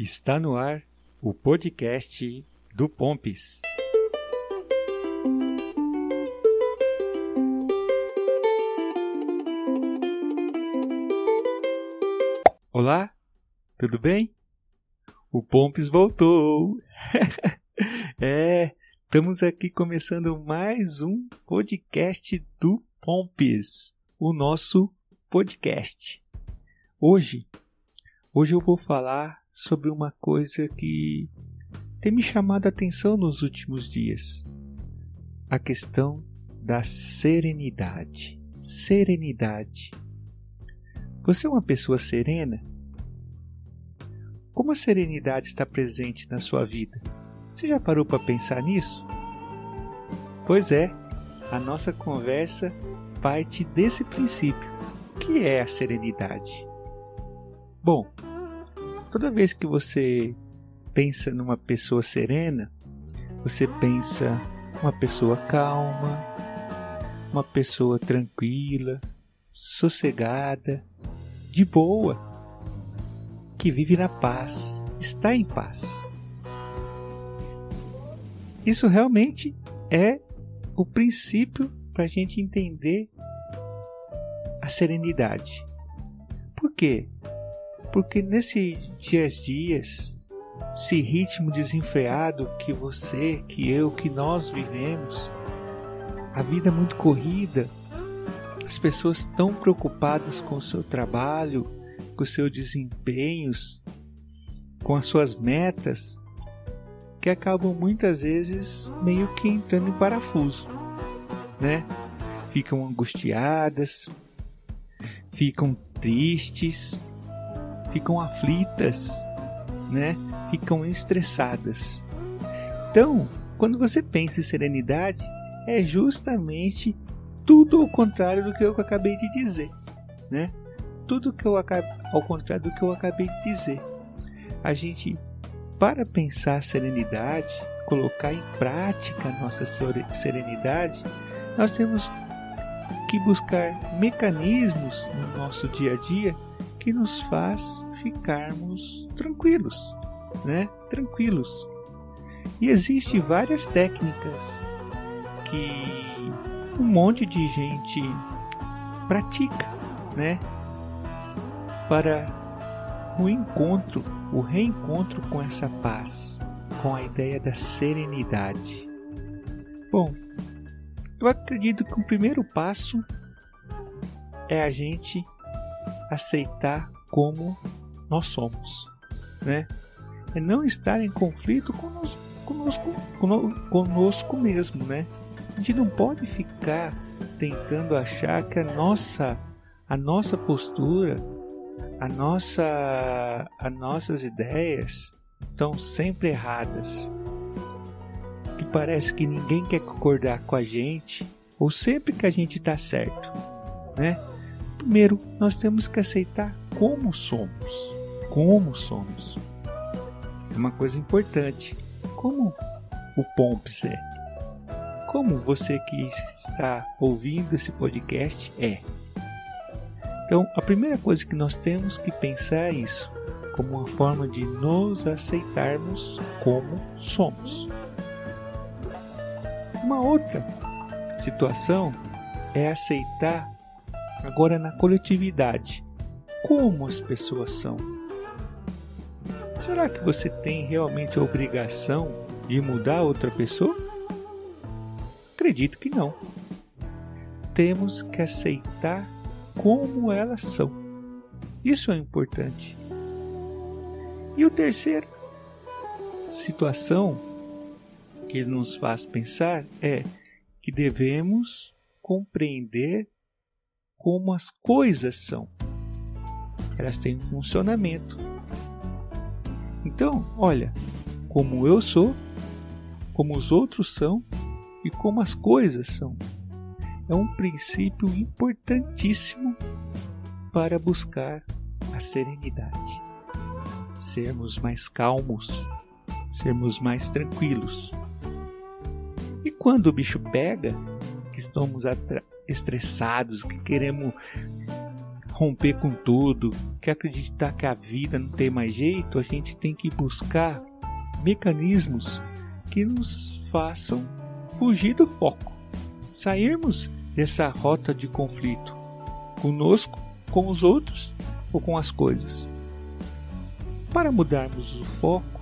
Está no ar o podcast do Pompis. Olá, tudo bem? O Pompis voltou! é, estamos aqui começando mais um podcast do Pompis, o nosso podcast. Hoje, hoje eu vou falar sobre uma coisa que tem me chamado a atenção nos últimos dias: a questão da serenidade. Serenidade. Você é uma pessoa serena? Como a serenidade está presente na sua vida? Você já parou para pensar nisso? Pois é, a nossa conversa parte desse princípio. Que é a serenidade? Bom, Toda vez que você pensa numa pessoa serena, você pensa uma pessoa calma, uma pessoa tranquila, sossegada, de boa, que vive na paz, está em paz. Isso realmente é o princípio para a gente entender a serenidade. Por quê? Porque nesse dias dias, esse ritmo desenfreado que você, que eu, que nós vivemos, a vida é muito corrida, as pessoas tão preocupadas com o seu trabalho, com os seus desempenhos, com as suas metas, que acabam muitas vezes meio que entrando em parafuso, né? Ficam angustiadas, ficam tristes, ficam aflitas, né? Ficam estressadas. Então, quando você pensa em serenidade, é justamente tudo ao contrário do que eu acabei de dizer, né? Tudo que eu ao contrário do que eu acabei de dizer. A gente para pensar serenidade, colocar em prática a nossa serenidade, nós temos que buscar mecanismos no nosso dia a dia que nos faz ficarmos tranquilos, né? Tranquilos. E existe várias técnicas que um monte de gente pratica, né? Para o encontro, o reencontro com essa paz, com a ideia da serenidade. Bom, eu acredito que o primeiro passo é a gente aceitar como nós somos, né? É não estar em conflito conosco, conosco, conosco mesmo, né? A gente não pode ficar tentando achar que a nossa, a nossa postura, a nossa, as nossas ideias estão sempre erradas. Que parece que ninguém quer concordar com a gente, ou sempre que a gente está certo, né? Primeiro, nós temos que aceitar como somos. Como somos. É uma coisa importante. Como o Pomps é. Como você que está ouvindo esse podcast é. Então, a primeira coisa que nós temos que pensar é isso, como uma forma de nos aceitarmos como somos. Uma outra situação é aceitar agora na coletividade. Como as pessoas são? Será que você tem realmente a obrigação de mudar outra pessoa? Acredito que não. Temos que aceitar como elas são. Isso é importante. E o terceiro situação que nos faz pensar é que devemos compreender como as coisas são. Elas têm um funcionamento. Então, olha, como eu sou, como os outros são e como as coisas são. É um princípio importantíssimo para buscar a serenidade. Sermos mais calmos, sermos mais tranquilos. E quando o bicho pega, que estamos estressados, que queremos romper com tudo, quer acreditar que a vida não tem mais jeito, a gente tem que buscar mecanismos que nos façam fugir do foco, sairmos dessa rota de conflito conosco, com os outros ou com as coisas. Para mudarmos o foco,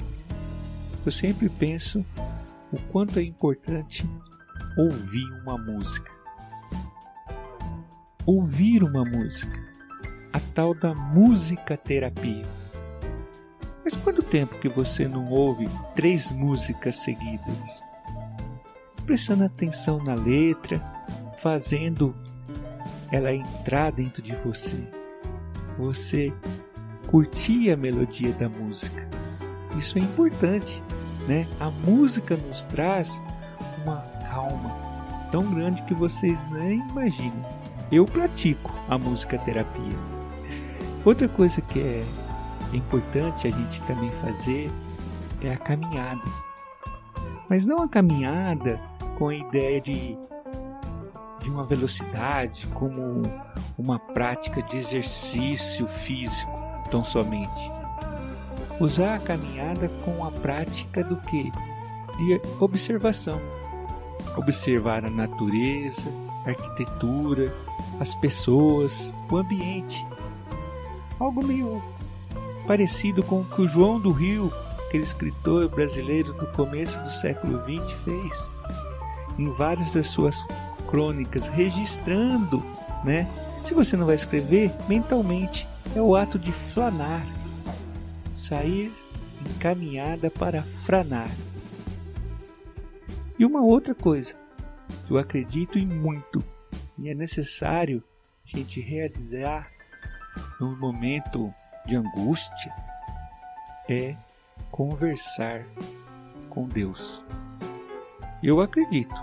eu sempre penso o quanto é importante ouvir uma música. Ouvir uma música, a tal da música terapia. Mas quanto tempo que você não ouve três músicas seguidas? Prestando atenção na letra, fazendo ela entrar dentro de você. Você curtir a melodia da música. Isso é importante, né? A música nos traz uma calma tão grande que vocês nem imaginam. Eu pratico a música terapia. Outra coisa que é importante a gente também fazer é a caminhada. Mas não a caminhada com a ideia de, de uma velocidade, como uma prática de exercício físico, tão somente. Usar a caminhada com a prática do que? De observação. Observar a natureza, a arquitetura, as pessoas, o ambiente. Algo meio parecido com o que o João do Rio, aquele escritor brasileiro do começo do século XX, fez em várias das suas crônicas, registrando, né? Se você não vai escrever, mentalmente é o ato de flanar, sair encaminhada para franar. E uma outra coisa, eu acredito em muito e é necessário a gente realizar num momento de angústia é conversar com Deus. Eu acredito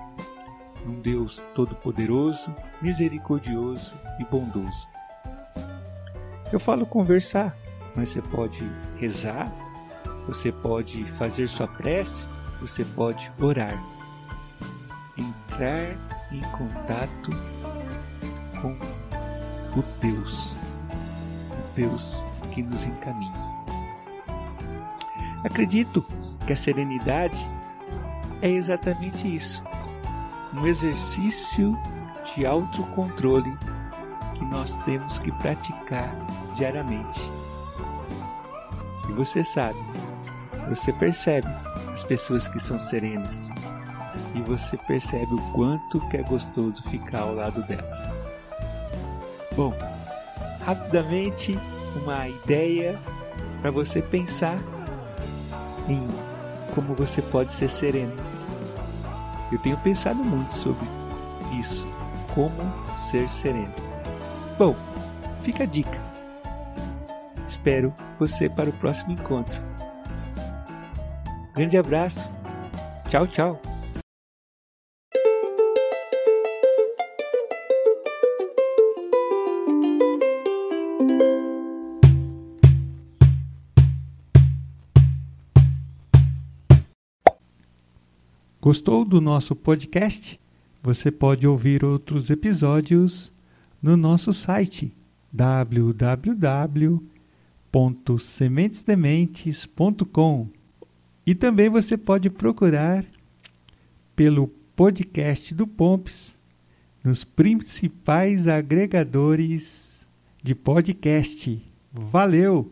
num Deus todo-poderoso, misericordioso e bondoso. Eu falo conversar, mas você pode rezar, você pode fazer sua prece, você pode orar. Entrar em contato com o Deus, o Deus que nos encaminha. Acredito que a serenidade é exatamente isso um exercício de autocontrole que nós temos que praticar diariamente. E você sabe, você percebe as pessoas que são serenas e você percebe o quanto que é gostoso ficar ao lado delas. Bom, rapidamente uma ideia para você pensar em como você pode ser sereno. Eu tenho pensado muito sobre isso, como ser sereno. Bom, fica a dica. Espero você para o próximo encontro. Grande abraço. Tchau, tchau. Gostou do nosso podcast? Você pode ouvir outros episódios no nosso site www.sementesdementes.com e também você pode procurar pelo podcast do Pomps nos principais agregadores de podcast. Valeu!